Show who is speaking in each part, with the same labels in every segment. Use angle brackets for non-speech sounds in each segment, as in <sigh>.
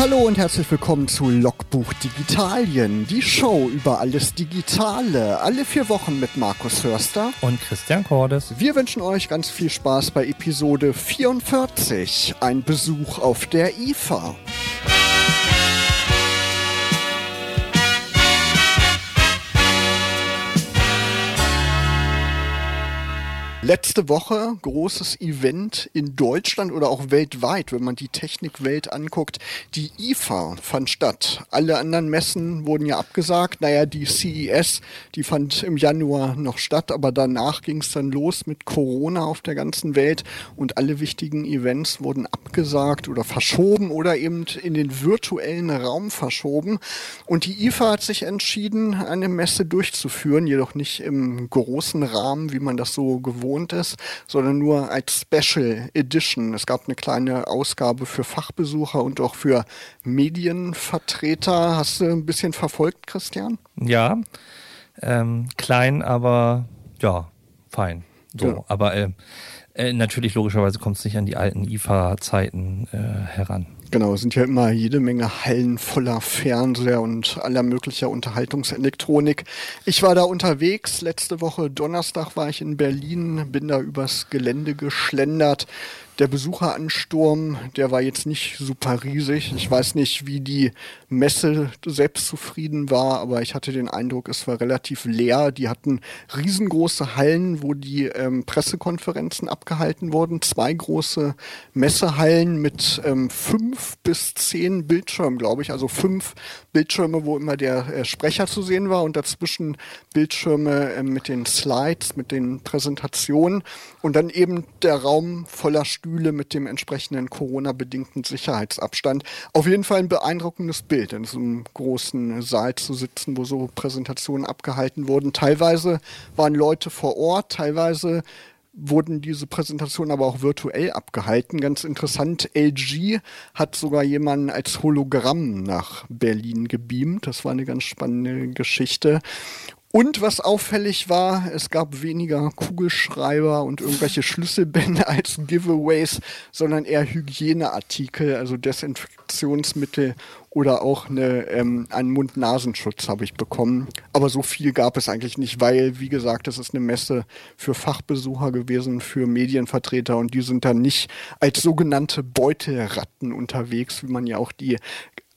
Speaker 1: Hallo und herzlich willkommen zu Logbuch Digitalien, die Show über alles Digitale, alle vier Wochen mit Markus Hörster
Speaker 2: und Christian Cordes.
Speaker 1: Wir wünschen euch ganz viel Spaß bei Episode 44, ein Besuch auf der IFA. Letzte Woche großes Event in Deutschland oder auch weltweit, wenn man die Technikwelt anguckt. Die IFA fand statt. Alle anderen Messen wurden ja abgesagt. Naja, die CES, die fand im Januar noch statt, aber danach ging es dann los mit Corona auf der ganzen Welt und alle wichtigen Events wurden abgesagt oder verschoben oder eben in den virtuellen Raum verschoben. Und die IFA hat sich entschieden, eine Messe durchzuführen, jedoch nicht im großen Rahmen, wie man das so gewohnt gewohnt ist, sondern nur als Special Edition. Es gab eine kleine Ausgabe für Fachbesucher und auch für Medienvertreter. Hast du ein bisschen verfolgt, Christian?
Speaker 2: Ja, ähm, klein, aber ja, fein. So, ja. aber äh, äh, natürlich logischerweise kommt es nicht an die alten IFA-Zeiten äh, heran.
Speaker 1: Genau, sind ja immer jede Menge Hallen voller Fernseher und aller möglicher Unterhaltungselektronik. Ich war da unterwegs. Letzte Woche Donnerstag war ich in Berlin, bin da übers Gelände geschlendert der Besucheransturm, der war jetzt nicht super riesig. Ich weiß nicht, wie die Messe selbst zufrieden war, aber ich hatte den Eindruck, es war relativ leer. Die hatten riesengroße Hallen, wo die ähm, Pressekonferenzen abgehalten wurden. Zwei große Messehallen mit ähm, fünf bis zehn Bildschirmen, glaube ich. Also fünf Bildschirme, wo immer der äh, Sprecher zu sehen war und dazwischen Bildschirme äh, mit den Slides, mit den Präsentationen und dann eben der Raum voller Stühle Stühle mit dem entsprechenden Corona-bedingten Sicherheitsabstand. Auf jeden Fall ein beeindruckendes Bild, in so einem großen Saal zu sitzen, wo so Präsentationen abgehalten wurden. Teilweise waren Leute vor Ort, teilweise wurden diese Präsentationen aber auch virtuell abgehalten. Ganz interessant, LG hat sogar jemanden als Hologramm nach Berlin gebeamt. Das war eine ganz spannende Geschichte. Und was auffällig war, es gab weniger Kugelschreiber und irgendwelche Schlüsselbände <laughs> als Giveaways, sondern eher Hygieneartikel, also Desinfektionsmittel oder auch eine, ähm, einen Mund-Nasenschutz habe ich bekommen. Aber so viel gab es eigentlich nicht, weil, wie gesagt, es ist eine Messe für Fachbesucher gewesen, für Medienvertreter und die sind dann nicht als sogenannte Beutelratten unterwegs, wie man ja auch die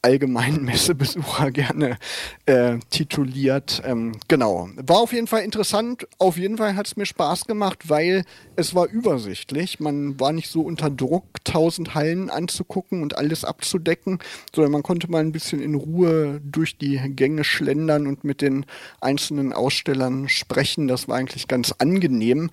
Speaker 1: allgemeinen <laughs> Messebesucher gerne äh, tituliert. Ähm, genau. War auf jeden Fall interessant. Auf jeden Fall hat es mir Spaß gemacht, weil es war übersichtlich. Man war nicht so unter Druck, tausend Hallen anzugucken und alles abzudecken, sondern man konnte mal ein bisschen in Ruhe durch die Gänge schlendern und mit den einzelnen Ausstellern sprechen. Das war eigentlich ganz angenehm.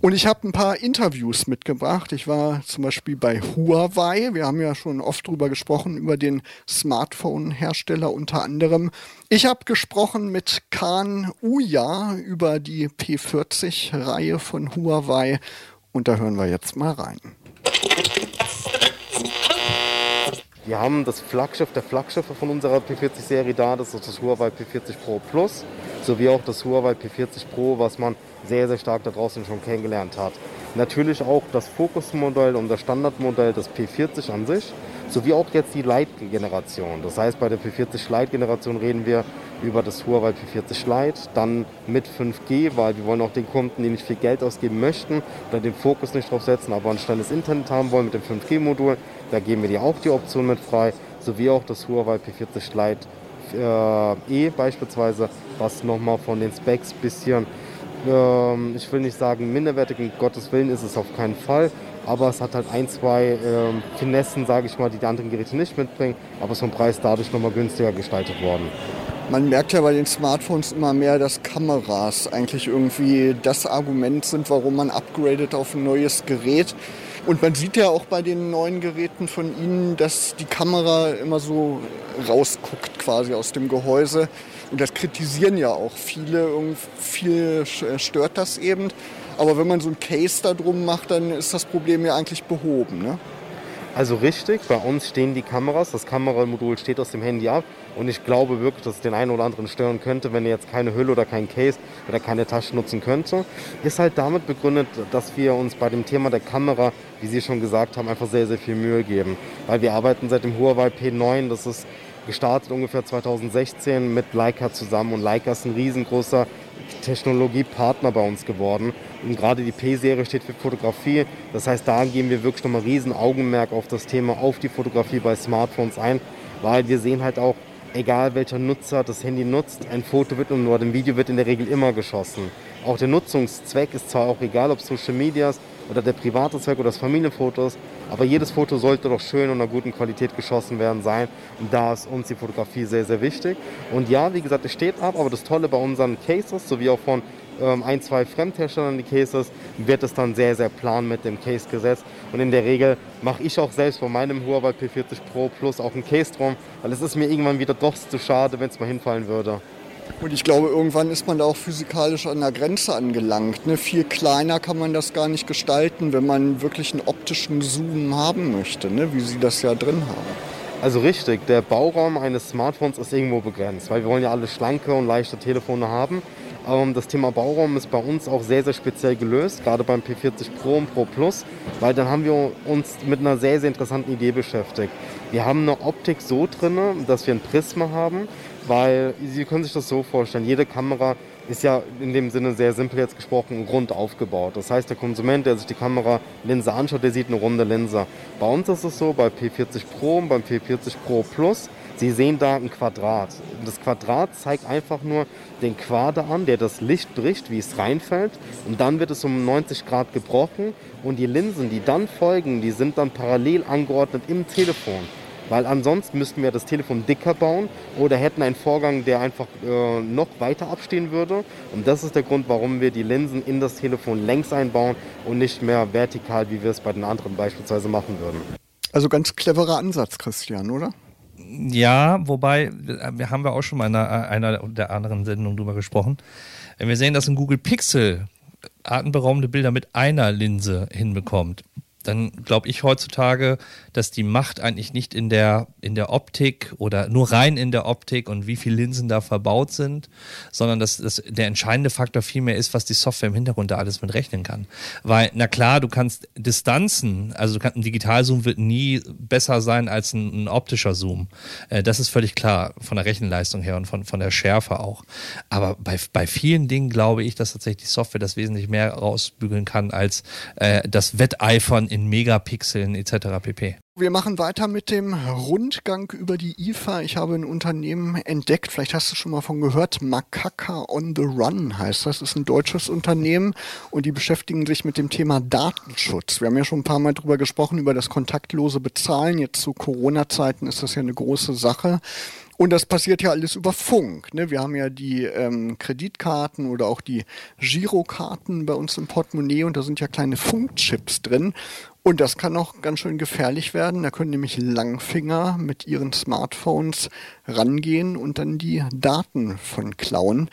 Speaker 1: Und ich habe ein paar Interviews mitgebracht. Ich war zum Beispiel bei Huawei. Wir haben ja schon oft drüber gesprochen, über den Smart Smartphone-Hersteller unter anderem. Ich habe gesprochen mit Khan Uya über die P40-Reihe von Huawei und da hören wir jetzt mal rein.
Speaker 3: Wir haben das Flaggschiff der Flaggschiffe von unserer P40-Serie da, das ist das Huawei P40 Pro Plus, sowie auch das Huawei P40 Pro, was man sehr, sehr stark da draußen schon kennengelernt hat. Natürlich auch das Fokus-Modell und das Standardmodell des P40 an sich sowie auch jetzt die Lite-Generation. Das heißt, bei der P40 Lite-Generation reden wir über das Huawei P40 Lite, dann mit 5G, weil wir wollen auch den Kunden, die nicht viel Geld ausgeben möchten oder den Fokus nicht drauf setzen, aber ein schnelles Internet haben wollen mit dem 5G-Modul, da geben wir dir auch die Option mit frei, sowie auch das Huawei P40 Lite äh, E beispielsweise, was nochmal von den Specs bisschen, äh, ich will nicht sagen minderwertig, Gottes Willen ist es auf keinen Fall, aber es hat halt ein, zwei ähm, Finessen, sage ich mal, die die anderen Geräte nicht mitbringen, aber es vom Preis dadurch nochmal günstiger gestaltet worden.
Speaker 1: Man merkt ja bei den Smartphones immer mehr, dass Kameras eigentlich irgendwie das Argument sind, warum man upgradet auf ein neues Gerät. Und man sieht ja auch bei den neuen Geräten von Ihnen, dass die Kamera immer so rausguckt quasi aus dem Gehäuse. Und das kritisieren ja auch viele. Viel stört das eben. Aber wenn man so ein Case da drum macht, dann ist das Problem ja eigentlich behoben. Ne?
Speaker 3: Also richtig, bei uns stehen die Kameras, das Kameramodul steht aus dem Handy ab und ich glaube wirklich, dass es den einen oder anderen stören könnte, wenn er jetzt keine Hülle oder kein Case oder keine Tasche nutzen könnte. Ist halt damit begründet, dass wir uns bei dem Thema der Kamera, wie Sie schon gesagt haben, einfach sehr, sehr viel Mühe geben. Weil wir arbeiten seit dem Huawei P9, das ist gestartet ungefähr 2016 mit Leica zusammen und Leica ist ein riesengroßer Technologiepartner bei uns geworden. Und gerade die P-Serie steht für Fotografie. Das heißt, da geben wir wirklich nochmal riesen Augenmerk auf das Thema, auf die Fotografie bei Smartphones ein, weil wir sehen halt auch, egal welcher Nutzer das Handy nutzt, ein Foto wird und nur ein Video wird in der Regel immer geschossen. Auch der Nutzungszweck ist zwar auch egal, ob Social Medias oder der private Zweck oder das Familienfotos, aber jedes Foto sollte doch schön und in einer guten Qualität geschossen werden sein. Und da ist uns die Fotografie sehr, sehr wichtig. Und ja, wie gesagt, es steht ab, aber das Tolle bei unseren Cases, sowie auch von ähm, ein, zwei Fremdherstellern die Cases, wird es dann sehr, sehr plan mit dem Case gesetzt. Und in der Regel mache ich auch selbst von meinem Huawei P40 Pro Plus auch ein Case drum, weil es ist mir irgendwann wieder doch zu schade, wenn es mal hinfallen würde.
Speaker 1: Und ich glaube, irgendwann ist man da auch physikalisch an der Grenze angelangt. Ne? Viel kleiner kann man das gar nicht gestalten, wenn man wirklich einen optischen Zoom haben möchte, ne? wie Sie das ja drin haben.
Speaker 3: Also richtig, der Bauraum eines Smartphones ist irgendwo begrenzt, weil wir wollen ja alle schlanke und leichte Telefone haben. Ähm, das Thema Bauraum ist bei uns auch sehr, sehr speziell gelöst, gerade beim P40 Pro und Pro Plus, weil dann haben wir uns mit einer sehr, sehr interessanten Idee beschäftigt. Wir haben eine Optik so drin, dass wir ein Prisma haben, weil Sie können sich das so vorstellen, jede Kamera ist ja in dem Sinne sehr simpel jetzt gesprochen rund aufgebaut. Das heißt, der Konsument, der sich die Kameralinse anschaut, der sieht eine runde Linse. Bei uns ist es so, bei P40 Pro und beim P40 Pro Plus, Sie sehen da ein Quadrat. Das Quadrat zeigt einfach nur den Quader an, der das Licht bricht, wie es reinfällt. Und dann wird es um 90 Grad gebrochen. Und die Linsen, die dann folgen, die sind dann parallel angeordnet im Telefon. Weil ansonsten müssten wir das Telefon dicker bauen oder hätten einen Vorgang, der einfach äh, noch weiter abstehen würde. Und das ist der Grund, warum wir die Linsen in das Telefon längs einbauen und nicht mehr vertikal, wie wir es bei den anderen beispielsweise machen würden.
Speaker 1: Also ganz cleverer Ansatz, Christian, oder?
Speaker 2: Ja, wobei, wir haben wir auch schon mal in einer, einer der anderen Sendungen drüber gesprochen. Wenn wir sehen, dass ein Google Pixel atemberaubende Bilder mit einer Linse hinbekommt, dann glaube ich heutzutage, dass die Macht eigentlich nicht in der, in der Optik oder nur rein in der Optik und wie viele Linsen da verbaut sind, sondern dass, dass der entscheidende Faktor vielmehr ist, was die Software im Hintergrund da alles mit rechnen kann. Weil, na klar, du kannst Distanzen, also du kannst, ein Digitalzoom wird nie besser sein als ein, ein optischer Zoom. Äh, das ist völlig klar, von der Rechenleistung her und von, von der Schärfe auch. Aber bei, bei vielen Dingen glaube ich, dass tatsächlich die Software das wesentlich mehr rausbügeln kann als äh, das Wetteifern in Megapixeln etc. pp.
Speaker 1: Wir machen weiter mit dem Rundgang über die IFA. Ich habe ein Unternehmen entdeckt, vielleicht hast du schon mal von gehört, Makaka on the Run heißt das. das ist ein deutsches Unternehmen und die beschäftigen sich mit dem Thema Datenschutz. Wir haben ja schon ein paar Mal drüber gesprochen, über das kontaktlose Bezahlen. Jetzt zu Corona-Zeiten ist das ja eine große Sache. Und das passiert ja alles über Funk. Ne? Wir haben ja die ähm, Kreditkarten oder auch die Girokarten bei uns im Portemonnaie und da sind ja kleine Funkchips drin. Und das kann auch ganz schön gefährlich werden. Da können nämlich Langfinger mit ihren Smartphones rangehen und dann die Daten von klauen.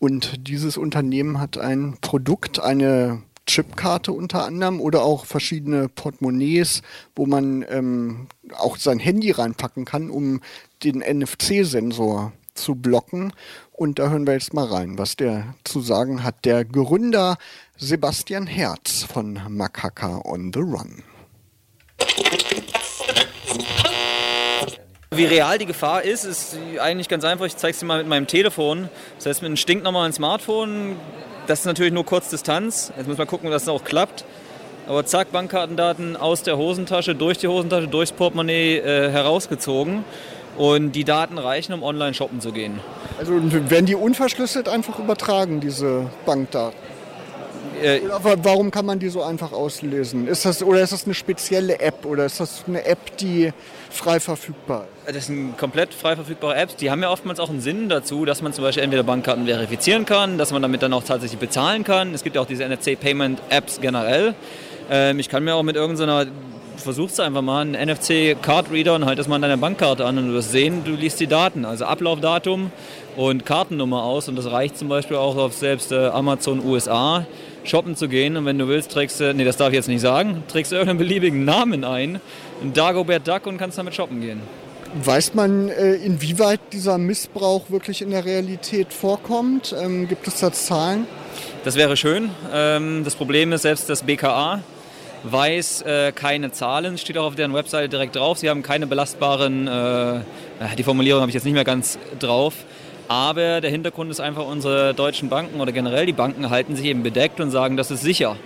Speaker 1: Und dieses Unternehmen hat ein Produkt, eine Chipkarte unter anderem oder auch verschiedene Portemonnaies, wo man ähm, auch sein Handy reinpacken kann, um den NFC-Sensor zu blocken. Und da hören wir jetzt mal rein, was der zu sagen hat. Der Gründer Sebastian Herz von Makaka on the Run.
Speaker 4: Wie real die Gefahr ist, ist eigentlich ganz einfach. Ich zeige es dir mal mit meinem Telefon. Das heißt, mit einem stinknormalen Smartphone, das ist natürlich nur Kurzdistanz. Jetzt muss man gucken, dass es auch klappt. Aber zack, Bankkartendaten aus der Hosentasche, durch die Hosentasche, durchs Portemonnaie äh, herausgezogen. Und die Daten reichen, um online shoppen zu gehen.
Speaker 1: Also werden die unverschlüsselt einfach übertragen, diese Bankdaten? Äh, warum kann man die so einfach auslesen? Ist das, oder ist das eine spezielle App oder ist das eine App, die frei verfügbar
Speaker 4: ist? Das sind komplett frei verfügbare Apps. Die haben ja oftmals auch einen Sinn dazu, dass man zum Beispiel entweder Bankkarten verifizieren kann, dass man damit dann auch tatsächlich bezahlen kann. Es gibt ja auch diese NFC-Payment-Apps generell. Ähm, ich kann mir auch mit irgendeiner versuch's einfach mal, einen NFC-Card-Reader und halt das mal an deiner Bankkarte an und du wirst sehen, du liest die Daten, also Ablaufdatum und Kartennummer aus und das reicht zum Beispiel auch auf selbst äh, Amazon USA shoppen zu gehen. Und wenn du willst, trägst du, nee, das darf ich jetzt nicht sagen, trägst du irgendeinen beliebigen Namen ein, Dagobert Duck und kannst damit shoppen gehen.
Speaker 1: Weiß man, äh, inwieweit dieser Missbrauch wirklich in der Realität vorkommt? Ähm, gibt es da Zahlen?
Speaker 4: Das wäre schön. Ähm, das Problem ist, selbst das BKA weiß äh, keine Zahlen, steht auch auf deren Webseite direkt drauf. Sie haben keine belastbaren, äh, die Formulierung habe ich jetzt nicht mehr ganz drauf. Aber der Hintergrund ist einfach, unsere deutschen Banken oder generell die Banken halten sich eben bedeckt und sagen, das ist sicher.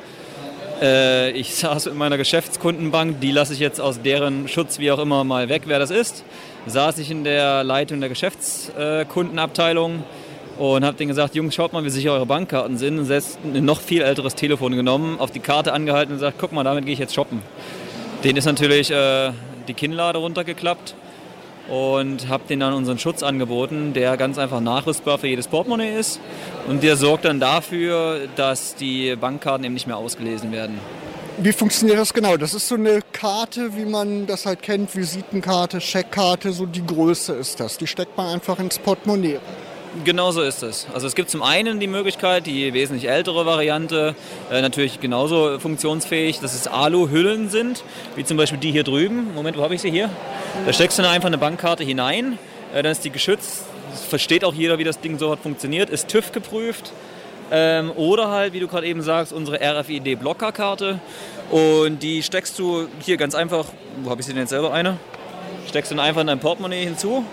Speaker 4: Äh, ich <laughs> saß in meiner Geschäftskundenbank, die lasse ich jetzt aus deren Schutz wie auch immer mal weg, wer das ist. Saß ich in der Leitung der Geschäftskundenabteilung und habe denen gesagt, Jungs, schaut mal, wie sicher eure Bankkarten sind. Und selbst ein noch viel älteres Telefon genommen, auf die Karte angehalten und gesagt, guck mal, damit gehe ich jetzt shoppen. Den ist natürlich äh, die Kinnlade runtergeklappt und habe denen dann unseren Schutz angeboten, der ganz einfach nachrüstbar für jedes Portemonnaie ist. Und der sorgt dann dafür, dass die Bankkarten eben nicht mehr ausgelesen werden.
Speaker 1: Wie funktioniert das genau? Das ist so eine Karte, wie man das halt kennt, Visitenkarte, Scheckkarte, so die Größe ist das. Die steckt man einfach ins Portemonnaie.
Speaker 4: Genau so ist es. Also es gibt zum einen die Möglichkeit, die wesentlich ältere Variante, äh, natürlich genauso funktionsfähig, dass es Aluhüllen sind, wie zum Beispiel die hier drüben. Moment, wo habe ich sie hier? Da steckst du einfach eine Bankkarte hinein, äh, dann ist die geschützt. Das versteht auch jeder, wie das Ding so hat funktioniert, ist TÜV geprüft. Ähm, oder halt, wie du gerade eben sagst, unsere RFID-Blockerkarte. Und die steckst du hier ganz einfach, wo habe ich sie denn jetzt selber eine? Steckst du dann einfach in dein Portemonnaie hinzu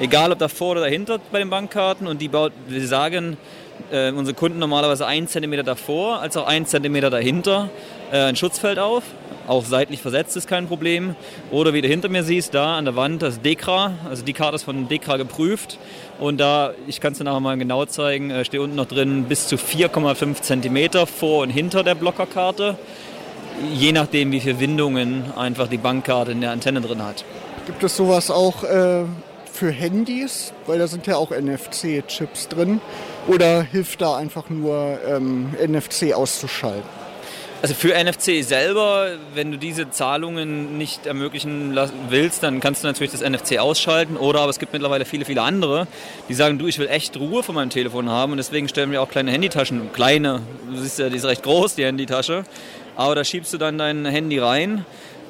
Speaker 4: Egal ob davor oder dahinter bei den Bankkarten. Und die baut, wir sagen, äh, unsere Kunden normalerweise einen Zentimeter davor als auch einen Zentimeter dahinter äh, ein Schutzfeld auf. Auch seitlich versetzt ist kein Problem. Oder wie du hinter mir siehst, da an der Wand das Dekra. Also die Karte ist von Dekra geprüft. Und da, ich kann es dir nachher mal genau zeigen, äh, steht unten noch drin bis zu 4,5 Zentimeter vor und hinter der Blockerkarte. Je nachdem, wie viele Windungen einfach die Bankkarte in der Antenne drin hat.
Speaker 1: Gibt es sowas auch äh, für Handys, weil da sind ja auch NFC-Chips drin? Oder hilft da einfach nur ähm, NFC auszuschalten?
Speaker 4: Also für NFC selber, wenn du diese Zahlungen nicht ermöglichen willst, dann kannst du natürlich das NFC ausschalten. Oder aber es gibt mittlerweile viele, viele andere, die sagen, du, ich will echt Ruhe von meinem Telefon haben und deswegen stellen wir auch kleine Handytaschen, kleine, du siehst ja, die ist recht groß, die Handytasche. Aber da schiebst du dann dein Handy rein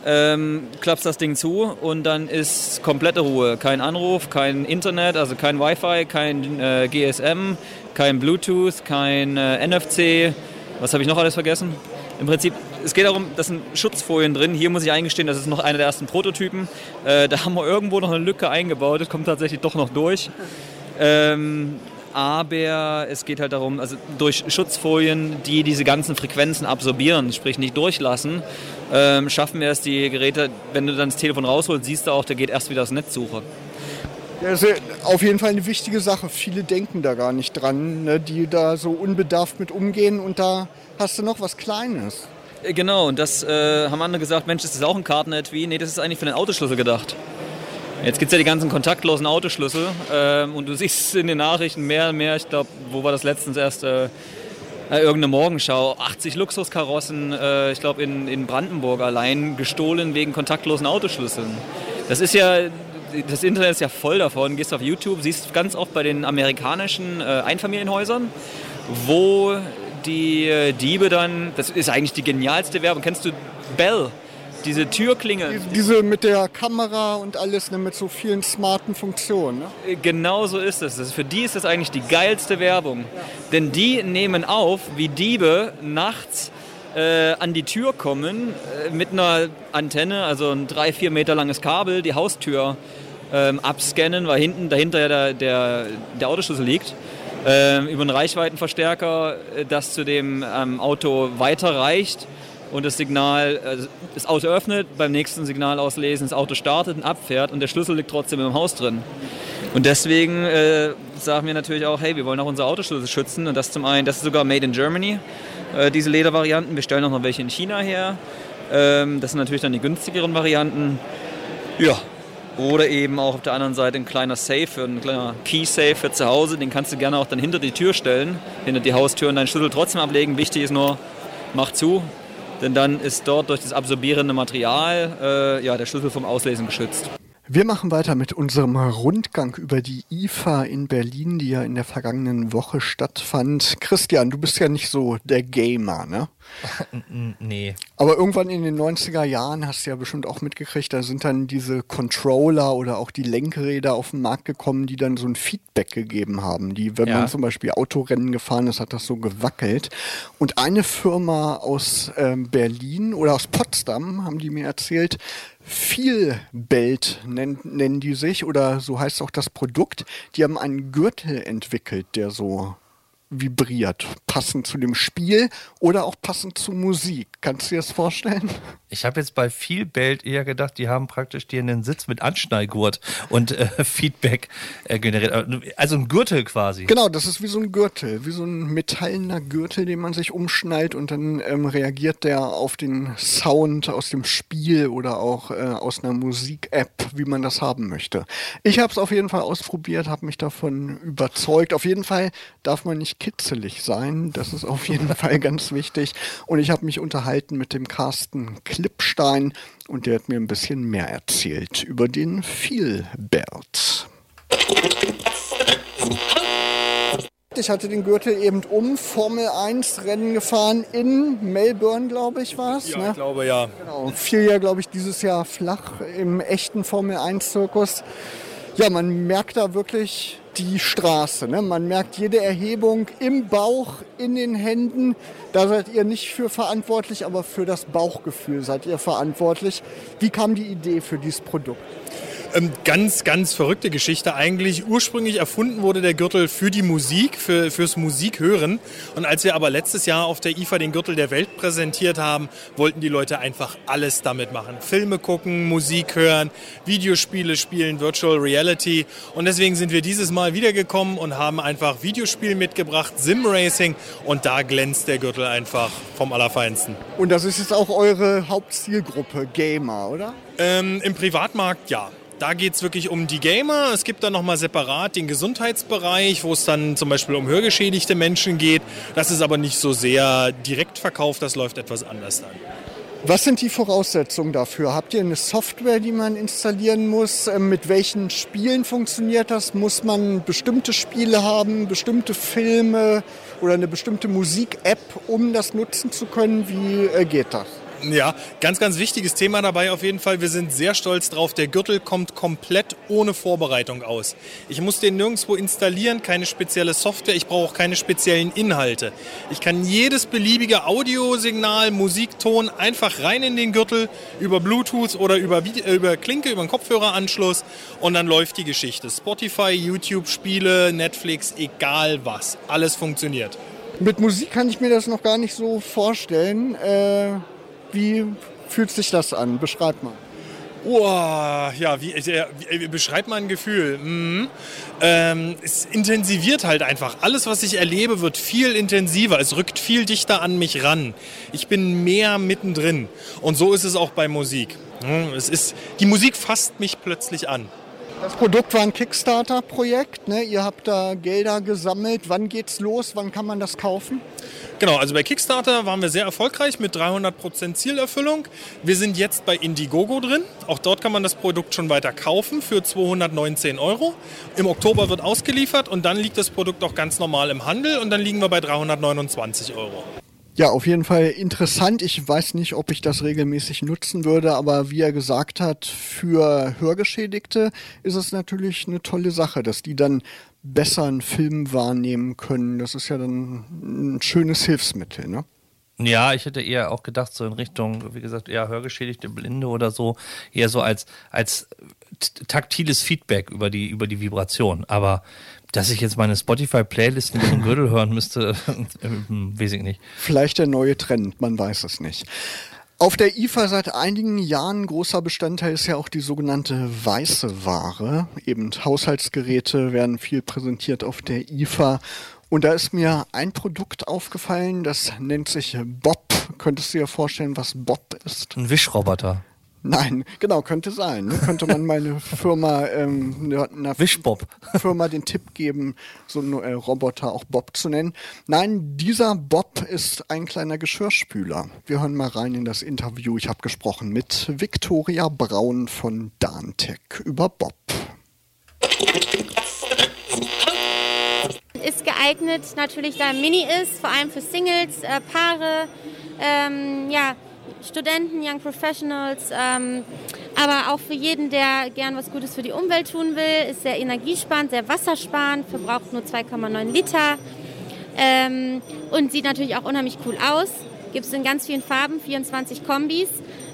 Speaker 4: ähm, klappst das Ding zu und dann ist komplette Ruhe. Kein Anruf, kein Internet, also kein Wi-Fi, kein äh, GSM, kein Bluetooth, kein äh, NFC. Was habe ich noch alles vergessen? Im Prinzip, es geht darum, da sind Schutzfolien drin. Hier muss ich eingestehen, das ist noch einer der ersten Prototypen. Äh, da haben wir irgendwo noch eine Lücke eingebaut. Das kommt tatsächlich doch noch durch. Ähm, aber es geht halt darum, also durch Schutzfolien, die diese ganzen Frequenzen absorbieren, sprich nicht durchlassen, ähm, schaffen wir es, die Geräte, wenn du dann das Telefon rausholst, siehst du auch, der geht erst wieder aus Netzsuche.
Speaker 1: Das ist auf jeden Fall eine wichtige Sache. Viele denken da gar nicht dran, ne, die da so unbedarft mit umgehen und da hast du noch was Kleines.
Speaker 4: Äh, genau, und das äh, haben andere gesagt, Mensch, ist das auch ein Karten-Etui? Nee, das ist eigentlich für den Autoschlüssel gedacht. Jetzt gibt es ja die ganzen kontaktlosen Autoschlüssel ähm, und du siehst in den Nachrichten mehr und mehr, ich glaube, wo war das letztens erst, äh, äh irgendeine Morgenschau, 80 Luxuskarossen, äh, ich glaube in, in Brandenburg allein, gestohlen wegen kontaktlosen Autoschlüsseln. Das ist ja, das Internet ist ja voll davon, gehst auf YouTube, siehst ganz oft bei den amerikanischen äh, Einfamilienhäusern, wo die äh, Diebe dann, das ist eigentlich die genialste Werbung, kennst du Bell? Diese Türklinge.
Speaker 1: Diese mit der Kamera und alles, ne, mit so vielen smarten Funktionen. Ne?
Speaker 4: Äh, genau so ist es. Für die ist das eigentlich die geilste Werbung. Ja. Denn die nehmen auf, wie Diebe nachts äh, an die Tür kommen äh, mit einer Antenne, also ein drei, vier Meter langes Kabel, die Haustür ähm, abscannen, weil hinten dahinter ja der, der, der Autoschlüssel liegt. Ähm, über einen Reichweitenverstärker, äh, das zu dem ähm, Auto weiterreicht und das Signal, also das Auto öffnet, beim nächsten Signal auslesen, das Auto startet und abfährt und der Schlüssel liegt trotzdem im Haus drin. Und deswegen äh, sagen wir natürlich auch, hey, wir wollen auch unsere Autoschlüssel schützen und das zum einen, das ist sogar made in Germany, äh, diese Ledervarianten. Wir stellen auch noch welche in China her. Ähm, das sind natürlich dann die günstigeren Varianten. Ja, oder eben auch auf der anderen Seite ein kleiner Safe, ein kleiner Key-Safe für zu Hause. Den kannst du gerne auch dann hinter die Tür stellen, hinter die Haustür und deinen Schlüssel trotzdem ablegen. Wichtig ist nur, mach zu, denn dann ist dort durch das absorbierende Material äh, ja, der Schlüssel vom Auslesen geschützt.
Speaker 1: Wir machen weiter mit unserem Rundgang über die IFA in Berlin, die ja in der vergangenen Woche stattfand. Christian, du bist ja nicht so der Gamer, ne?
Speaker 2: Nee.
Speaker 1: Aber irgendwann in den 90er Jahren hast du ja bestimmt auch mitgekriegt, da sind dann diese Controller oder auch die Lenkräder auf den Markt gekommen, die dann so ein Feedback gegeben haben. Die, wenn ja. man zum Beispiel Autorennen gefahren ist, hat das so gewackelt. Und eine Firma aus ähm, Berlin oder aus Potsdam, haben die mir erzählt, Vielbelt nennen, nennen die sich oder so heißt auch das Produkt. Die haben einen Gürtel entwickelt, der so vibriert, passend zu dem Spiel oder auch passend zur Musik. Kannst du dir das vorstellen?
Speaker 2: Ich habe jetzt bei viel Belt eher gedacht, die haben praktisch dir einen Sitz mit Anschnallgurt und äh, <laughs> Feedback äh, generiert. Also ein Gürtel quasi.
Speaker 1: Genau, das ist wie so ein Gürtel, wie so ein metallener Gürtel, den man sich umschnallt und dann ähm, reagiert der auf den Sound aus dem Spiel oder auch äh, aus einer Musik-App, wie man das haben möchte. Ich habe es auf jeden Fall ausprobiert, habe mich davon überzeugt. Auf jeden Fall darf man nicht kitzelig sein. Das ist auf jeden <laughs> Fall ganz wichtig. Und ich habe mich unterhalten mit dem Carsten Klippstein und der hat mir ein bisschen mehr erzählt über den Vielbert. Ich hatte den Gürtel eben um, Formel 1 Rennen gefahren in Melbourne, glaube ich, war es.
Speaker 5: Ja, ne? ich glaube ja.
Speaker 1: Genau, fiel ja, glaube ich, dieses Jahr flach im echten Formel 1 Zirkus. Ja, man merkt da wirklich die Straße. Ne? Man merkt jede Erhebung im Bauch, in den Händen. Da seid ihr nicht für verantwortlich, aber für das Bauchgefühl seid ihr verantwortlich. Wie kam die Idee für dieses Produkt?
Speaker 5: Ähm, ganz, ganz verrückte Geschichte eigentlich. Ursprünglich erfunden wurde der Gürtel für die Musik, für, fürs Musikhören. Und als wir aber letztes Jahr auf der IFA den Gürtel der Welt präsentiert haben, wollten die Leute einfach alles damit machen. Filme gucken, Musik hören, Videospiele spielen, Virtual Reality. Und deswegen sind wir dieses Mal wiedergekommen und haben einfach Videospiel mitgebracht, Sim Racing. Und da glänzt der Gürtel einfach vom Allerfeinsten.
Speaker 1: Und das ist jetzt auch eure Hauptzielgruppe, Gamer, oder?
Speaker 5: Ähm, Im Privatmarkt ja. Da geht es wirklich um die Gamer. Es gibt dann nochmal separat den Gesundheitsbereich, wo es dann zum Beispiel um hörgeschädigte Menschen geht. Das ist aber nicht so sehr direkt verkauft, das läuft etwas anders dann.
Speaker 1: Was sind die Voraussetzungen dafür? Habt ihr eine Software, die man installieren muss? Ähm, mit welchen Spielen funktioniert das? Muss man bestimmte Spiele haben, bestimmte Filme oder eine bestimmte Musik-App, um das nutzen zu können? Wie äh, geht das?
Speaker 5: Ja, ganz, ganz wichtiges Thema dabei auf jeden Fall. Wir sind sehr stolz drauf. Der Gürtel kommt komplett ohne Vorbereitung aus. Ich muss den nirgendwo installieren, keine spezielle Software. Ich brauche auch keine speziellen Inhalte. Ich kann jedes beliebige Audiosignal, Musikton einfach rein in den Gürtel über Bluetooth oder über, äh, über Klinke, über einen Kopfhöreranschluss und dann läuft die Geschichte. Spotify, YouTube, Spiele, Netflix, egal was. Alles funktioniert.
Speaker 1: Mit Musik kann ich mir das noch gar nicht so vorstellen. Äh wie fühlt sich das an? Beschreib mal.
Speaker 5: Oh, ja, wie, äh, wie, beschreibt man ein Gefühl? Mhm. Ähm, es intensiviert halt einfach. Alles, was ich erlebe, wird viel intensiver. Es rückt viel dichter an mich ran. Ich bin mehr mittendrin. Und so ist es auch bei Musik. Hm, es ist, die Musik fasst mich plötzlich an.
Speaker 1: Das Produkt war ein Kickstarter-Projekt. Ne? Ihr habt da Gelder gesammelt. Wann geht's los? Wann kann man das kaufen?
Speaker 5: Genau, also bei Kickstarter waren wir sehr erfolgreich mit 300% Zielerfüllung. Wir sind jetzt bei Indiegogo drin. Auch dort kann man das Produkt schon weiter kaufen für 219 Euro. Im Oktober wird ausgeliefert und dann liegt das Produkt auch ganz normal im Handel und dann liegen wir bei 329 Euro.
Speaker 1: Ja, auf jeden Fall interessant. Ich weiß nicht, ob ich das regelmäßig nutzen würde, aber wie er gesagt hat, für Hörgeschädigte ist es natürlich eine tolle Sache, dass die dann besser einen Film wahrnehmen können. Das ist ja dann ein schönes Hilfsmittel, ne?
Speaker 2: Ja, ich hätte eher auch gedacht, so in Richtung, wie gesagt, eher hörgeschädigte Blinde oder so, eher so als, als taktiles Feedback über die, über die Vibration. Aber dass ich jetzt meine Spotify-Playlist mit einem <laughs> Gürtel hören müsste, <laughs> weiß ich nicht.
Speaker 1: Vielleicht der neue Trend, man weiß es nicht. Auf der IFA seit einigen Jahren großer Bestandteil ist ja auch die sogenannte weiße Ware. Eben Haushaltsgeräte werden viel präsentiert auf der IFA. Und da ist mir ein Produkt aufgefallen, das nennt sich Bob. Könntest du dir vorstellen, was Bob ist?
Speaker 2: Ein Wischroboter.
Speaker 1: Nein, genau, könnte sein. Ne? Könnte man meine Firma, ähm, einer
Speaker 2: Wischbob.
Speaker 1: Firma den Tipp geben, so einen äh, Roboter auch Bob zu nennen. Nein, dieser Bob ist ein kleiner Geschirrspüler. Wir hören mal rein in das Interview. Ich habe gesprochen mit Victoria Braun von Dantec über Bob.
Speaker 6: Ist geeignet natürlich, da Mini ist, vor allem für Singles, äh, Paare, ähm, ja, Studenten, Young Professionals, ähm, aber auch für jeden, der gern was Gutes für die Umwelt tun will, ist sehr energiesparend, sehr wassersparend, verbraucht nur 2,9 Liter ähm, und sieht natürlich auch unheimlich cool aus. Gibt es in ganz vielen Farben, 24 Kombis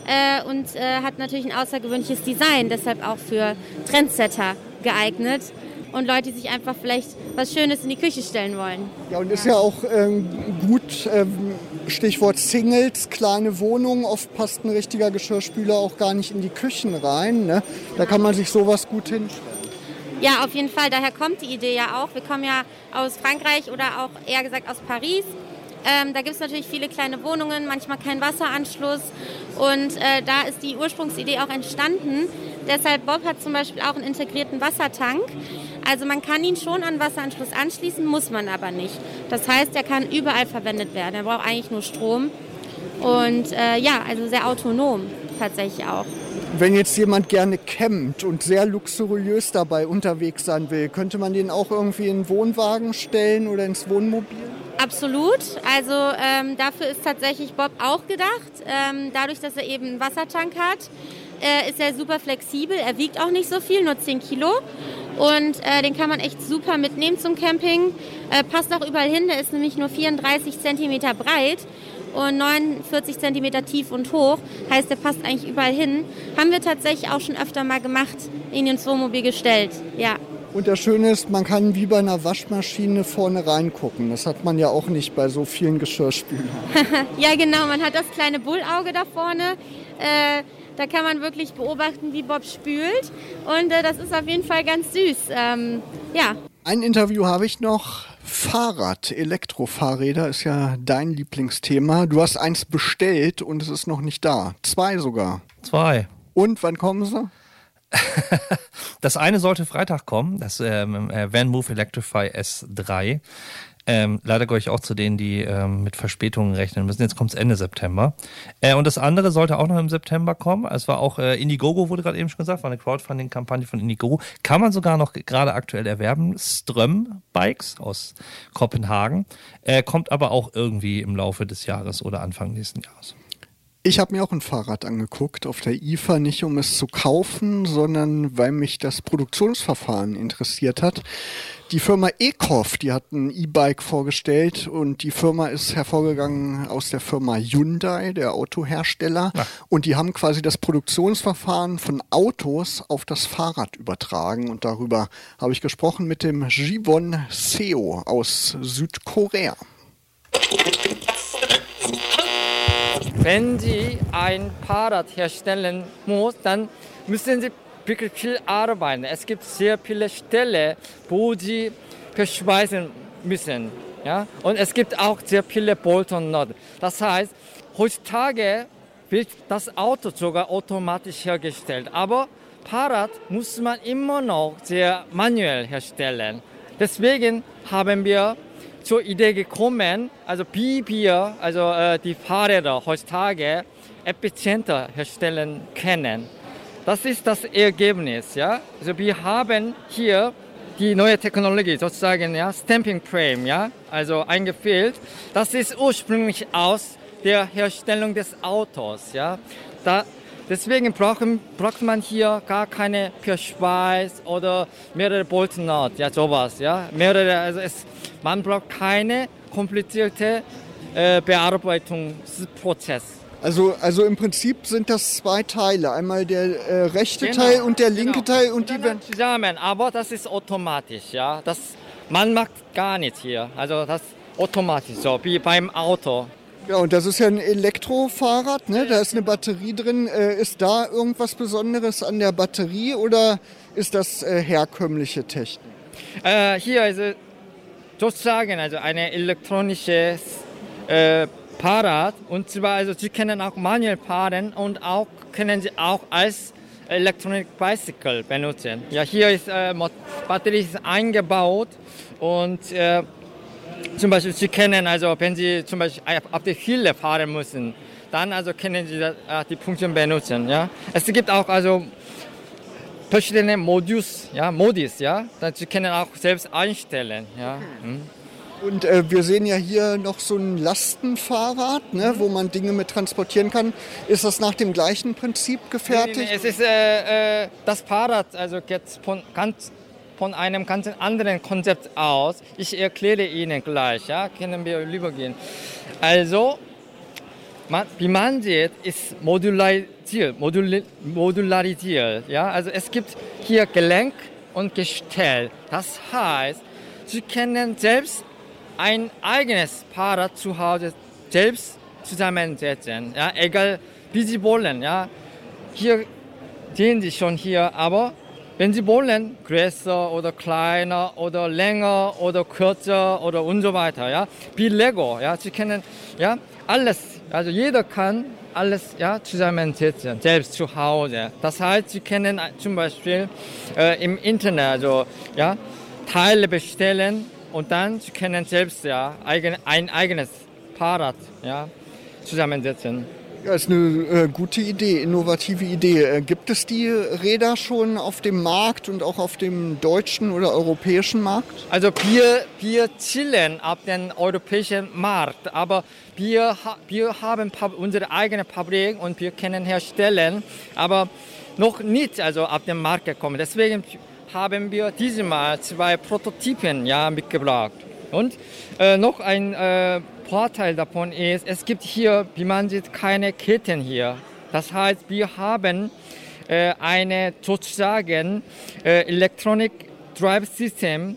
Speaker 6: äh, und äh, hat natürlich ein außergewöhnliches Design, deshalb auch für Trendsetter geeignet und Leute, die sich einfach vielleicht was Schönes in die Küche stellen wollen.
Speaker 1: Ja, und ist ja auch ähm, gut, ähm, Stichwort Singles, kleine Wohnungen. Oft passt ein richtiger Geschirrspüler auch gar nicht in die Küchen rein. Ne? Da kann man sich sowas gut hinstellen.
Speaker 6: Ja, auf jeden Fall. Daher kommt die Idee ja auch. Wir kommen ja aus Frankreich oder auch eher gesagt aus Paris. Ähm, da gibt es natürlich viele kleine Wohnungen, manchmal keinen Wasseranschluss. Und äh, da ist die Ursprungsidee auch entstanden. Deshalb Bob hat zum Beispiel auch einen integrierten Wassertank. Also man kann ihn schon an Wasseranschluss anschließen, muss man aber nicht. Das heißt, er kann überall verwendet werden. Er braucht eigentlich nur Strom. Und äh, ja, also sehr autonom tatsächlich auch.
Speaker 1: Wenn jetzt jemand gerne campt und sehr luxuriös dabei unterwegs sein will, könnte man den auch irgendwie in einen Wohnwagen stellen oder ins Wohnmobil?
Speaker 6: Absolut. Also ähm, dafür ist tatsächlich Bob auch gedacht. Ähm, dadurch, dass er eben einen Wassertank hat, äh, ist er super flexibel. Er wiegt auch nicht so viel, nur 10 Kilo. Und äh, den kann man echt super mitnehmen zum Camping. Äh, passt auch überall hin. Der ist nämlich nur 34 cm breit und 49 cm tief und hoch. Heißt, der passt eigentlich überall hin. Haben wir tatsächlich auch schon öfter mal gemacht, in ins Wohnmobil gestellt. Ja.
Speaker 1: Und das Schöne ist, man kann wie bei einer Waschmaschine vorne reingucken. Das hat man ja auch nicht bei so vielen Geschirrspülern. <laughs>
Speaker 6: ja, genau. Man hat das kleine Bullauge da vorne. Äh, da kann man wirklich beobachten, wie Bob spült. Und äh, das ist auf jeden Fall ganz süß. Ähm, ja.
Speaker 1: Ein Interview habe ich noch. Fahrrad, Elektrofahrräder ist ja dein Lieblingsthema. Du hast eins bestellt und es ist noch nicht da. Zwei sogar.
Speaker 2: Zwei.
Speaker 1: Und wann kommen sie? <laughs>
Speaker 2: das eine sollte Freitag kommen, das ähm, äh, Van Move Electrify S3. Ähm, leider gehöre ich auch zu denen, die ähm, mit Verspätungen rechnen müssen. Jetzt kommt es Ende September. Äh, und das andere sollte auch noch im September kommen. Es war auch äh, Indiegogo, wurde gerade eben schon gesagt, war eine Crowdfunding-Kampagne von Indiegogo. Kann man sogar noch gerade aktuell erwerben. Ström Bikes aus Kopenhagen. Äh, kommt aber auch irgendwie im Laufe des Jahres oder Anfang nächsten Jahres.
Speaker 1: Ich habe mir auch ein Fahrrad angeguckt auf der IFA, nicht um es zu kaufen, sondern weil mich das Produktionsverfahren interessiert hat. Die Firma Ekov, die hat ein E-Bike vorgestellt und die Firma ist hervorgegangen aus der Firma Hyundai, der Autohersteller. Ja. Und die haben quasi das Produktionsverfahren von Autos auf das Fahrrad übertragen. Und darüber habe ich gesprochen mit dem Jibon Seo aus Südkorea.
Speaker 7: Wenn Sie ein Fahrrad herstellen muss, dann müssen Sie wirklich viel arbeiten. Es gibt sehr viele Stellen, wo Sie verschweißen müssen. Ja? Und es gibt auch sehr viele Bolton Not. Das heißt, heutzutage wird das Auto sogar automatisch hergestellt. Aber Fahrrad muss man immer noch sehr manuell herstellen. Deswegen haben wir zur Idee gekommen, also wie wir also äh, die Fahrräder heutzutage effizienter herstellen können. Das ist das Ergebnis. Ja? Also wir haben hier die neue Technologie, sozusagen ja, Stamping Frame, ja, also eingeführt. Das ist ursprünglich aus der Herstellung des Autos. Ja? Da, deswegen brauchen, braucht man hier gar keine Verschweiß oder mehrere Bolzenart, ja, sowas. Ja? Mehrere, also es, man braucht keine komplizierte äh, Bearbeitungsprozess.
Speaker 1: Also, also im Prinzip sind das zwei Teile. Einmal der äh, rechte genau, Teil und der linke genau. Teil und die werden
Speaker 7: zusammen. Aber das ist automatisch, ja. Das man macht gar nichts hier. Also das automatisch so wie beim Auto.
Speaker 1: Ja, und das ist ja ein Elektrofahrrad, ne? Da ist eine Batterie drin. Äh, ist da irgendwas Besonderes an der Batterie oder ist das äh, herkömmliche Technik?
Speaker 7: Äh, hier ist sozusagen also eine elektronische äh, Fahrrad und zwar also Sie können auch manuell fahren und auch können Sie auch als Electronic Bicycle benutzen. Ja, hier ist äh, Batterie ist eingebaut und äh, zum Beispiel Sie können also wenn Sie zum Beispiel auf der Hülle fahren müssen, dann also können Sie das, äh, die Funktion benutzen. Ja, es gibt auch also verschiedene Modus, ja, Modis, ja, Sie können auch selbst einstellen. Ja. Hm.
Speaker 1: Und äh, wir sehen ja hier noch so ein Lastenfahrrad, ne, wo man Dinge mit transportieren kann. Ist das nach dem gleichen Prinzip gefertigt? Nee,
Speaker 7: nee, es ist äh, äh, das Fahrrad, also geht von, ganz, von einem ganz anderen Konzept aus. Ich erkläre Ihnen gleich, ja, können wir übergehen. Also, man, wie man sieht, ist modularisiert, modul, modularisiert. Ja? Also es gibt hier Gelenk und Gestell. Das heißt, Sie können selbst ein eigenes Fahrrad zu Hause selbst zusammensetzen. Ja, egal wie Sie wollen. Ja. Hier sehen Sie schon hier, aber wenn Sie wollen, größer oder kleiner oder länger oder kürzer oder und so weiter, ja, wie Lego, ja, Sie können, ja, alles, also jeder kann alles, ja, zusammensetzen, selbst zu Hause. Das heißt, Sie können zum Beispiel äh, im Internet, also, ja, Teile bestellen und dann sie können selbst ja eigen, ein eigenes Fahrrad ja, zusammensetzen.
Speaker 1: Ja, ist eine äh, gute Idee, innovative Idee. Äh, gibt es die Räder schon auf dem Markt und auch auf dem deutschen oder europäischen Markt?
Speaker 7: Also wir, wir zielen auf den europäischen Markt, aber wir, wir haben unsere eigene Fabrik und wir können herstellen, aber noch nicht also auf den Markt gekommen. Deswegen haben wir diesmal zwei Prototypen ja, mitgebracht. Und äh, noch ein äh, Vorteil davon ist, es gibt hier, wie man sieht, keine Ketten hier. Das heißt, wir haben äh, eine sozusagen äh, Electronic Drive System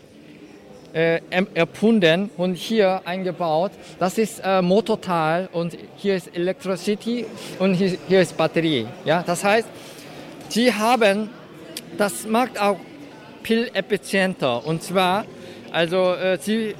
Speaker 7: äh, erfunden und hier eingebaut. Das ist äh, Motorteil und hier ist Electricity und hier, hier ist Batterie. Ja, das heißt, sie haben, das macht auch viel effizienter. Und zwar, also äh, sie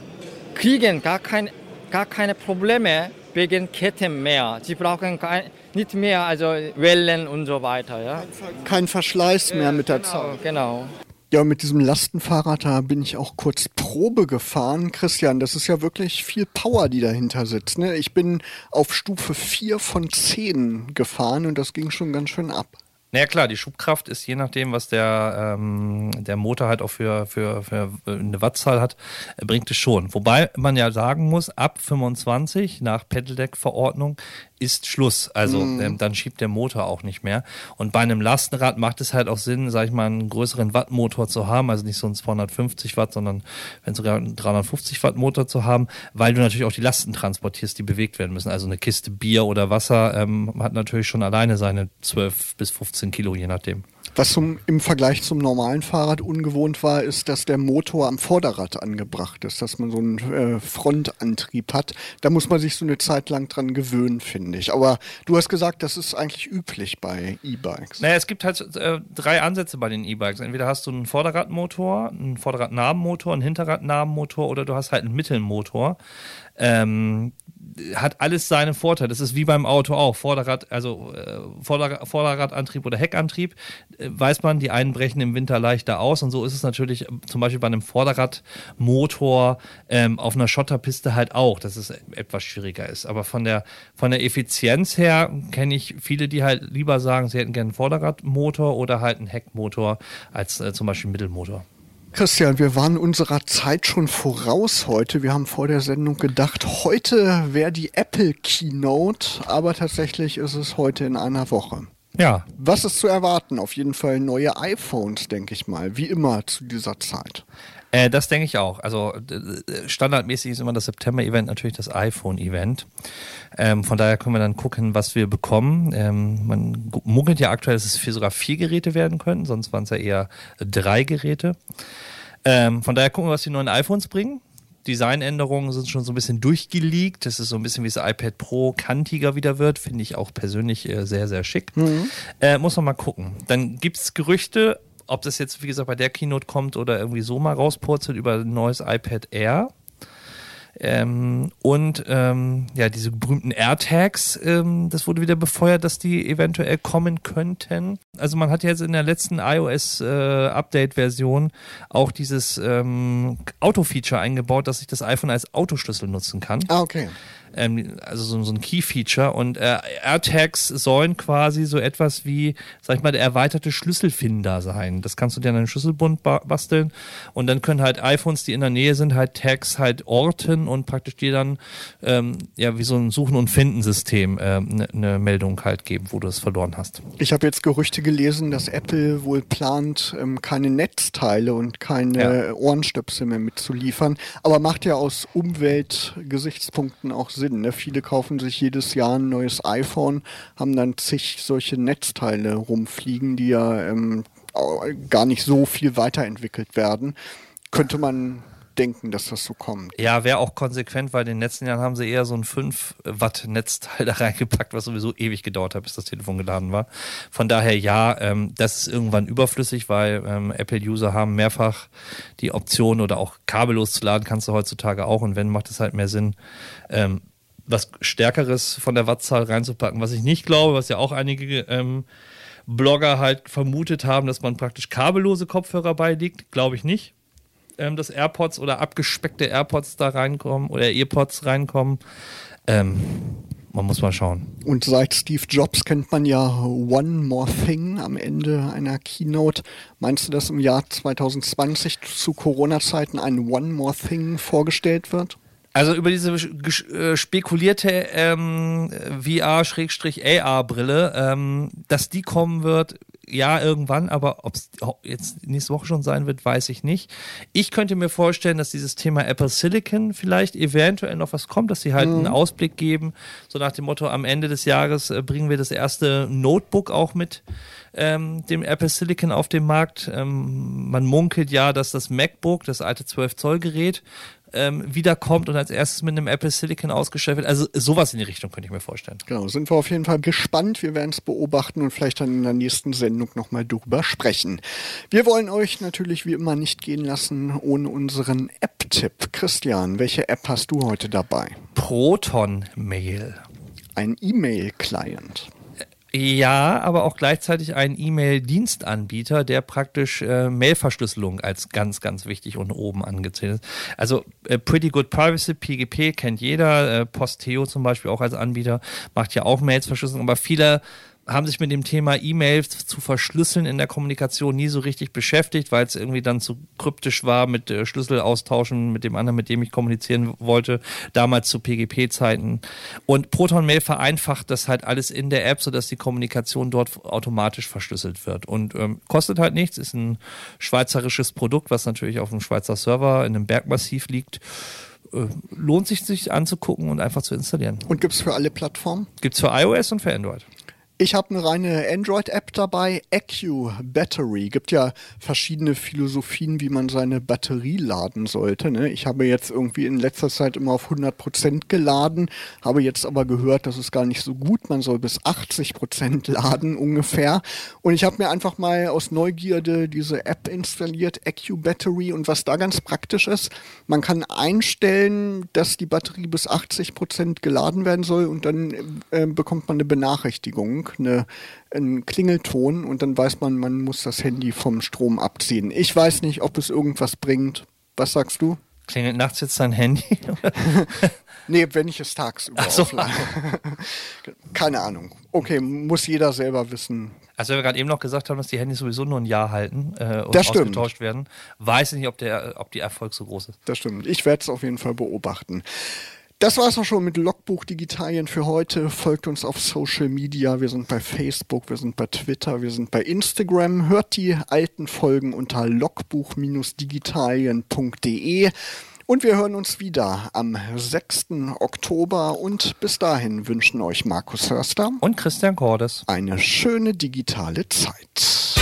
Speaker 7: kriegen gar, kein, gar keine Probleme wegen Ketten mehr. Sie brauchen kein, nicht mehr also Wellen und so weiter. Ja?
Speaker 1: Kein Verschleiß mehr mit der
Speaker 7: genau,
Speaker 1: Zeit.
Speaker 7: Genau.
Speaker 1: Ja, mit diesem Lastenfahrrad, da bin ich auch kurz Probe gefahren. Christian, das ist ja wirklich viel Power, die dahinter sitzt. Ne? Ich bin auf Stufe 4 von 10 gefahren und das ging schon ganz schön ab.
Speaker 2: Naja klar, die Schubkraft ist je nachdem, was der, ähm, der Motor halt auch für, für, für eine Wattzahl hat, äh, bringt es schon. Wobei man ja sagen muss, ab 25 nach Pedelec-Verordnung ist Schluss. Also mm. ähm, dann schiebt der Motor auch nicht mehr. Und bei einem Lastenrad macht es halt auch Sinn, sag ich mal, einen größeren Wattmotor zu haben, also nicht so ein 250 Watt, sondern wenn sogar einen 350 Watt Motor zu haben, weil du natürlich auch die Lasten transportierst, die bewegt werden müssen. Also eine Kiste Bier oder Wasser ähm, hat natürlich schon alleine seine 12 bis 15 Kilo, je nachdem.
Speaker 1: Was zum, im Vergleich zum normalen Fahrrad ungewohnt war, ist, dass der Motor am Vorderrad angebracht ist, dass man so einen äh, Frontantrieb hat. Da muss man sich so eine Zeit lang dran gewöhnen, finde ich. Aber du hast gesagt, das ist eigentlich üblich bei E-Bikes.
Speaker 2: Naja, es gibt halt äh, drei Ansätze bei den E-Bikes. Entweder hast du einen Vorderradmotor, einen Vorderradnabenmotor, einen Hinterradnabenmotor oder du hast halt einen Mittelmotor. Ähm, hat alles seine Vorteile. Das ist wie beim Auto auch. Vorderrad, also äh, Vorder Vorderradantrieb oder Heckantrieb, äh, weiß man, die einen brechen im Winter leichter aus. Und so ist es natürlich äh, zum Beispiel bei einem Vorderradmotor ähm, auf einer Schotterpiste halt auch, dass es etwas schwieriger ist. Aber von der, von der Effizienz her kenne ich viele, die halt lieber sagen, sie hätten gerne einen Vorderradmotor oder halt einen Heckmotor als äh, zum Beispiel einen Mittelmotor.
Speaker 1: Christian, wir waren unserer Zeit schon voraus heute. Wir haben vor der Sendung gedacht, heute wäre die Apple Keynote, aber tatsächlich ist es heute in einer Woche.
Speaker 2: Ja.
Speaker 1: Was ist zu erwarten? Auf jeden Fall neue iPhones, denke ich mal, wie immer zu dieser Zeit.
Speaker 2: Äh, das denke ich auch. Also standardmäßig ist immer das September-Event natürlich das iPhone-Event. Ähm, von daher können wir dann gucken, was wir bekommen. Ähm, man munkelt ja aktuell, dass es vier, sogar vier Geräte werden könnten, sonst waren es ja eher drei Geräte. Ähm, von daher gucken wir, was die neuen iPhones bringen. Designänderungen sind schon so ein bisschen durchgeleakt. Das ist so ein bisschen wie das iPad Pro kantiger wieder wird. Finde ich auch persönlich äh, sehr, sehr schick. Mhm. Äh, muss man mal gucken. Dann gibt es Gerüchte, ob das jetzt, wie gesagt, bei der Keynote kommt oder irgendwie so mal rauspurzelt über ein neues iPad Air. Ähm, und ähm, ja, diese berühmten AirTags, ähm, das wurde wieder befeuert, dass die eventuell kommen könnten. Also man hat jetzt in der letzten iOS-Update-Version äh, auch dieses ähm, Auto-Feature eingebaut, dass ich das iPhone als Autoschlüssel nutzen kann.
Speaker 1: Ah, okay
Speaker 2: ähm, also so, so ein Key-Feature und äh, AirTags sollen quasi so etwas wie, sag ich mal, der erweiterte Schlüsselfinder sein. Das kannst du dir an einen Schlüsselbund ba basteln und dann können halt iPhones, die in der Nähe sind, halt Tags halt orten und praktisch dir dann ähm, ja wie so ein Suchen- und Finden-System eine ähm, äh, ne Meldung halt geben, wo du es verloren hast.
Speaker 1: Ich habe jetzt Gerüchte gelesen, dass Apple wohl plant, ähm, keine Netzteile und keine ja. Ohrenstöpsel mehr mitzuliefern, aber macht ja aus Umweltgesichtspunkten auch Sinn Sinn. Ne? Viele kaufen sich jedes Jahr ein neues iPhone, haben dann zig solche Netzteile rumfliegen, die ja ähm, gar nicht so viel weiterentwickelt werden. Könnte man denken, dass das so kommt.
Speaker 2: Ja, wäre auch konsequent, weil in den letzten Jahren haben sie eher so ein 5 Watt Netzteil <laughs> da reingepackt, was sowieso ewig gedauert hat, bis das Telefon geladen war. Von daher ja, ähm, das ist irgendwann überflüssig, weil ähm, Apple-User haben mehrfach die Option oder auch kabellos zu laden kannst du heutzutage auch und wenn macht es halt mehr Sinn, ähm, was Stärkeres von der Wattzahl reinzupacken. Was ich nicht glaube, was ja auch einige ähm, Blogger halt vermutet haben, dass man praktisch kabellose Kopfhörer beiliegt, glaube ich nicht. Ähm, dass AirPods oder abgespeckte AirPods da reinkommen oder EarPods reinkommen. Ähm, man muss mal schauen.
Speaker 1: Und seit Steve Jobs kennt man ja One More Thing am Ende einer Keynote. Meinst du, dass im Jahr 2020 zu Corona-Zeiten ein One More Thing vorgestellt wird?
Speaker 2: Also über diese äh, spekulierte ähm, VR-AR-Brille, ähm, dass die kommen wird, ja, irgendwann, aber ob es jetzt nächste Woche schon sein wird, weiß ich nicht. Ich könnte mir vorstellen, dass dieses Thema Apple Silicon vielleicht eventuell noch was kommt, dass sie halt mhm. einen Ausblick geben, so nach dem Motto, am Ende des Jahres äh, bringen wir das erste Notebook auch mit ähm, dem Apple Silicon auf den Markt. Ähm, man munkelt ja, dass das MacBook, das alte 12 Zoll Gerät, ähm, wiederkommt und als erstes mit einem Apple Silicon ausgestellt wird. Also sowas in die Richtung könnte ich mir vorstellen.
Speaker 1: Genau, sind wir auf jeden Fall gespannt. Wir werden es beobachten und vielleicht dann in der nächsten Sendung nochmal drüber sprechen. Wir wollen euch natürlich wie immer nicht gehen lassen ohne unseren App-Tipp. Christian, welche App hast du heute dabei?
Speaker 2: Proton Mail.
Speaker 1: Ein E-Mail-Client.
Speaker 2: Ja, aber auch gleichzeitig ein E-Mail-Dienstanbieter, der praktisch äh, Mailverschlüsselung als ganz, ganz wichtig und oben angezählt ist. Also äh, Pretty Good Privacy, PGP kennt jeder, äh, Posteo zum Beispiel auch als Anbieter, macht ja auch Mails verschlüsseln, aber viele haben sich mit dem Thema E-Mails zu verschlüsseln in der Kommunikation nie so richtig beschäftigt, weil es irgendwie dann zu kryptisch war mit äh, Schlüssel austauschen mit dem anderen, mit dem ich kommunizieren wollte, damals zu PGP-Zeiten. Und Proton Mail vereinfacht das halt alles in der App, sodass die Kommunikation dort automatisch verschlüsselt wird. Und ähm, kostet halt nichts, ist ein schweizerisches Produkt, was natürlich auf einem Schweizer Server in einem Bergmassiv liegt äh, lohnt sich sich anzugucken und einfach zu installieren.
Speaker 1: Und gibt es für alle Plattformen?
Speaker 2: Gibt es für iOS und für Android.
Speaker 1: Ich habe eine reine Android-App dabei, EQ Battery. Gibt ja verschiedene Philosophien, wie man seine Batterie laden sollte. Ne? Ich habe jetzt irgendwie in letzter Zeit immer auf 100% geladen, habe jetzt aber gehört, das ist gar nicht so gut. Man soll bis 80% <laughs> laden ungefähr. Und ich habe mir einfach mal aus Neugierde diese App installiert, EQ Battery. Und was da ganz praktisch ist, man kann einstellen, dass die Batterie bis 80% geladen werden soll und dann äh, bekommt man eine Benachrichtigung eine, einen Klingelton und dann weiß man, man muss das Handy vom Strom abziehen. Ich weiß nicht, ob es irgendwas bringt. Was sagst du?
Speaker 2: Klingelt nachts jetzt dein Handy? <laughs>
Speaker 1: nee, wenn ich es tagsüber
Speaker 2: so. <laughs>
Speaker 1: Keine Ahnung. Okay, muss jeder selber wissen.
Speaker 2: Also, wenn wir gerade eben noch gesagt haben, dass die Handys sowieso nur ein Jahr halten äh, und
Speaker 1: das
Speaker 2: ausgetauscht werden, weiß ich nicht, ob der, ob die Erfolg so groß ist.
Speaker 1: Das stimmt. Ich werde es auf jeden Fall beobachten. Das war's auch schon mit Logbuch Digitalien für heute. Folgt uns auf Social Media. Wir sind bei Facebook, wir sind bei Twitter, wir sind bei Instagram. Hört die alten Folgen unter logbuch-digitalien.de. Und wir hören uns wieder am 6. Oktober. Und bis dahin wünschen euch Markus Hörster
Speaker 2: und Christian Cordes
Speaker 1: eine schöne digitale Zeit.